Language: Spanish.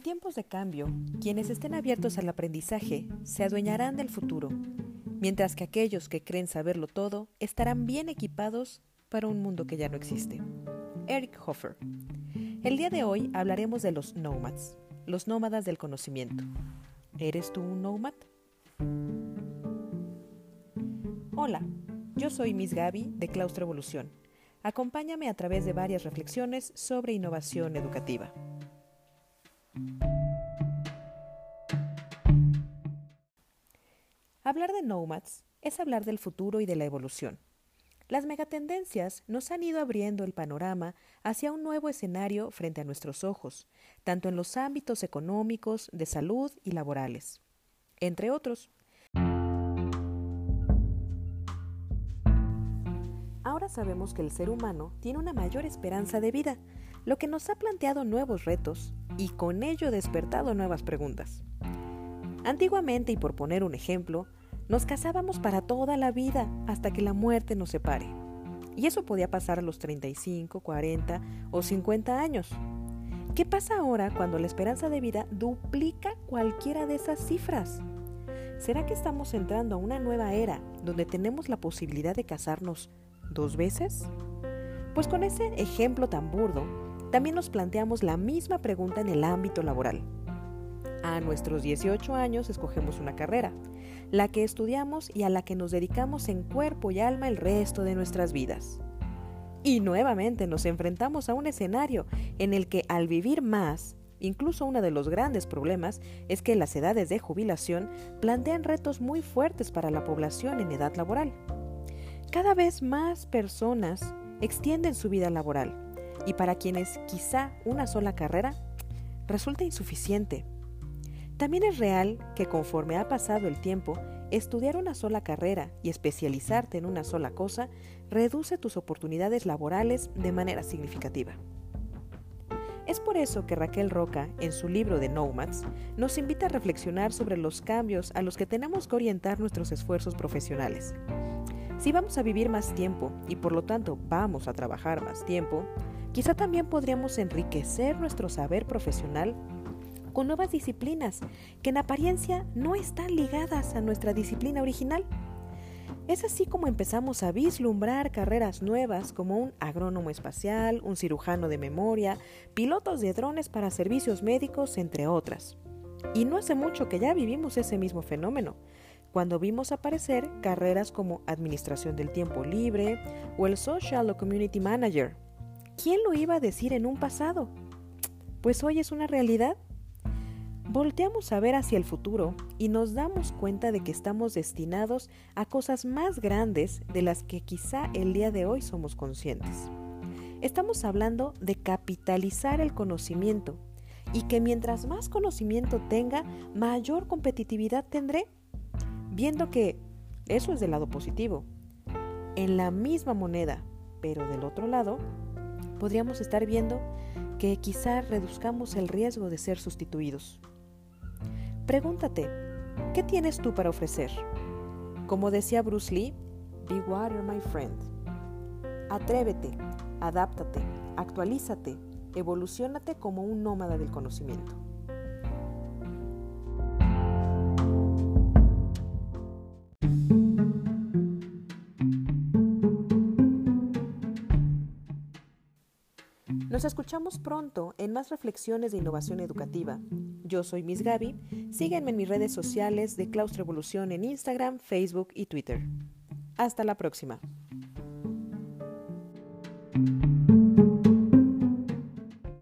tiempos de cambio, quienes estén abiertos al aprendizaje se adueñarán del futuro, mientras que aquellos que creen saberlo todo estarán bien equipados para un mundo que ya no existe. Eric Hoffer. El día de hoy hablaremos de los nomads, los nómadas del conocimiento. ¿Eres tú un nómad? Hola, yo soy Miss Gaby de Claustro Evolución. Acompáñame a través de varias reflexiones sobre innovación educativa. Hablar de nomads es hablar del futuro y de la evolución. Las megatendencias nos han ido abriendo el panorama hacia un nuevo escenario frente a nuestros ojos, tanto en los ámbitos económicos, de salud y laborales, entre otros. Ahora sabemos que el ser humano tiene una mayor esperanza de vida, lo que nos ha planteado nuevos retos y con ello despertado nuevas preguntas. Antiguamente, y por poner un ejemplo, nos casábamos para toda la vida hasta que la muerte nos separe. Y eso podía pasar a los 35, 40 o 50 años. ¿Qué pasa ahora cuando la esperanza de vida duplica cualquiera de esas cifras? ¿Será que estamos entrando a una nueva era donde tenemos la posibilidad de casarnos dos veces? Pues con ese ejemplo tan burdo, también nos planteamos la misma pregunta en el ámbito laboral. A nuestros 18 años escogemos una carrera, la que estudiamos y a la que nos dedicamos en cuerpo y alma el resto de nuestras vidas. Y nuevamente nos enfrentamos a un escenario en el que al vivir más, incluso uno de los grandes problemas es que las edades de jubilación plantean retos muy fuertes para la población en edad laboral. Cada vez más personas extienden su vida laboral y para quienes quizá una sola carrera resulta insuficiente. También es real que conforme ha pasado el tiempo, estudiar una sola carrera y especializarte en una sola cosa reduce tus oportunidades laborales de manera significativa. Es por eso que Raquel Roca, en su libro de Nomads, nos invita a reflexionar sobre los cambios a los que tenemos que orientar nuestros esfuerzos profesionales si vamos a vivir más tiempo y por lo tanto vamos a trabajar más tiempo, quizá también podríamos enriquecer nuestro saber profesional con nuevas disciplinas que en apariencia no están ligadas a nuestra disciplina original. Es así como empezamos a vislumbrar carreras nuevas como un agrónomo espacial, un cirujano de memoria, pilotos de drones para servicios médicos, entre otras. Y no hace mucho que ya vivimos ese mismo fenómeno cuando vimos aparecer carreras como Administración del Tiempo Libre o el Social o Community Manager. ¿Quién lo iba a decir en un pasado? Pues hoy es una realidad. Volteamos a ver hacia el futuro y nos damos cuenta de que estamos destinados a cosas más grandes de las que quizá el día de hoy somos conscientes. Estamos hablando de capitalizar el conocimiento y que mientras más conocimiento tenga, mayor competitividad tendré viendo que eso es del lado positivo. En la misma moneda, pero del otro lado, podríamos estar viendo que quizá reduzcamos el riesgo de ser sustituidos. Pregúntate, ¿qué tienes tú para ofrecer? Como decía Bruce Lee, Be water, my friend. Atrévete, adáptate, actualízate, evolucionate como un nómada del conocimiento. Nos escuchamos pronto en más reflexiones de innovación educativa. Yo soy Miss Gaby. Síguenme en mis redes sociales de Claustro Evolución en Instagram, Facebook y Twitter. Hasta la próxima.